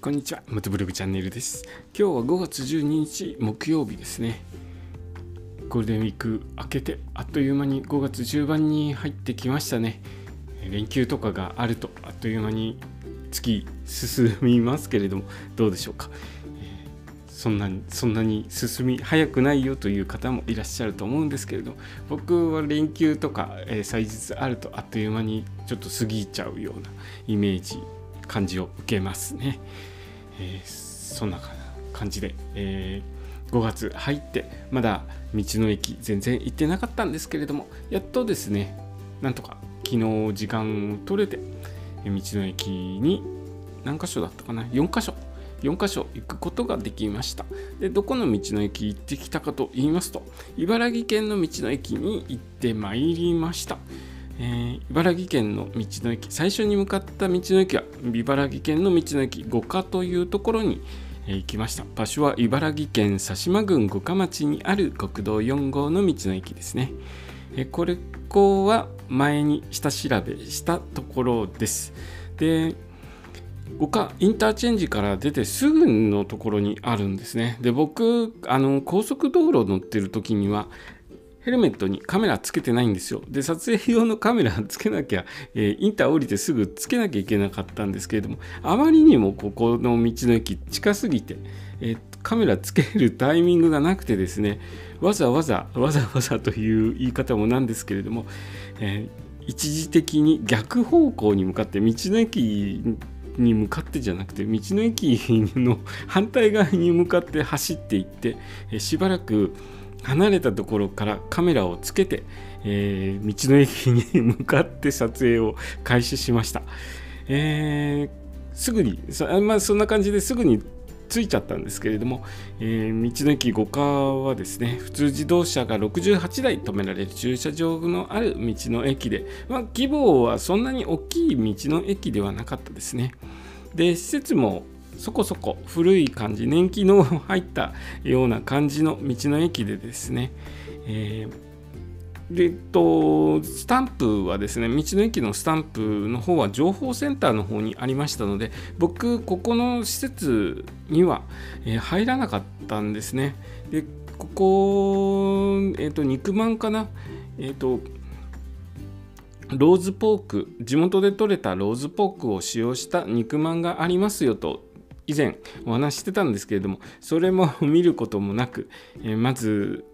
こんにちは、ムトブログチャンネルです。今日は5月12日木曜日ですね。ゴールデンウィーク明けて、あっという間に5月中盤に入ってきましたね。連休とかがあると、あっという間に月進みますけれども、どうでしょうか。えそんなにそんなに進み早くないよという方もいらっしゃると思うんですけれど僕は連休とか、えー祭日あるとあっという間にちょっと過ぎちゃうようなイメージ感じを受けますね、えーそんな感じで、えー5月入ってまだ道の駅全然行ってなかったんですけれどもやっとですねなんとか昨日時間を取れて道の駅に何箇所だったかな4箇所4箇所行くことができました。でどこの道の駅行ってきたかと言いますと茨城県の道の駅に行ってまいりました、えー茨城県の道の駅最初に向かった道の駅は茨城県の道の駅五箇というところにえー行きました。場所は茨城県佐島郡五箇町にある国道4号の道の駅ですね。えーこれこは前に下調べしたところです。で五箇インターチェンジから出てすぐのところにあるんですね。で僕あの高速道路乗ってる時にはヘルメットにカメラつけてないんですよ。で撮影用のカメラつけなきゃ、えーインター降りてすぐつけなきゃいけなかったんですけれどもあまりにもここの道の駅近すぎて、えーカメラつけるタイミングがなくてですねわざわざわざわざという言い方もなんですけれども、えー一時的に逆方向に向かって道の駅に向かってじゃなくて道の駅の反対側に向かって走っていってえーしばらく離れたところからカメラをつけて、えー道の駅に向かって撮影を開始しました、えーすぐにそ,まあ、そんな感じですぐに着いちゃったんですけれども、えー道の駅五箇はですね普通自動車が68台止められる駐車場のある道の駅で、まあ、規模はそんなに大きい道の駅ではなかったですね。で施設もそこそこ古い感じ年季の入ったような感じの道の駅でですね、えーでえっと、スタンプはですね道の駅のスタンプの方は情報センターの方にありましたので僕ここの施設には、えー入らなかったんですね。でここ、えっと肉まんかな？えっとローズポーク地元で採れたローズポークを使用した肉まんがありますよと以前お話してたんですけれどもそれも見ることもなく、えまず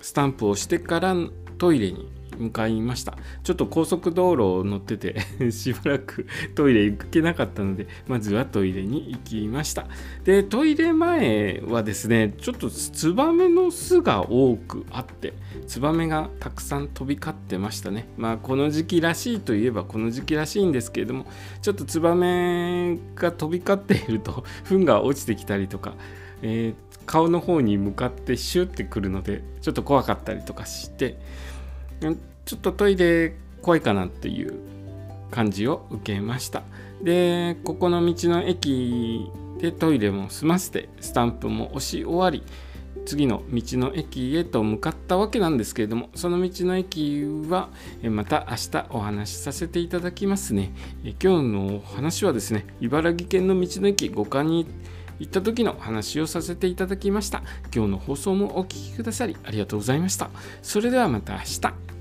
スタンプをしてからトイレに向かいました。ちょっと高速道路を乗ってて しばらくトイレ行けなかったのでまずはトイレに行きました。でトイレ前はですねちょっとツバメの巣が多くあってツバメがたくさん飛び交ってましたね。まあこの時期らしいといえばこの時期らしいんですけれどもちょっとツバメが飛び交っていると 糞が落ちてきたりとか、えー顔の方に向かってシュッてくるのでちょっと怖かったりとかしてちょっとトイレ怖いかなっていう感じを受けました。でここの道の駅でトイレも済ませてスタンプも押し終わり次の道の駅へと向かったわけなんですけれどもその道の駅はまた明日お話しさせていただきますね。今日のお話はですね茨城県の道の駅5日に行った時の話をさせていただきました。今日の放送もお聞きくださりありがとうございました。それではまた明日。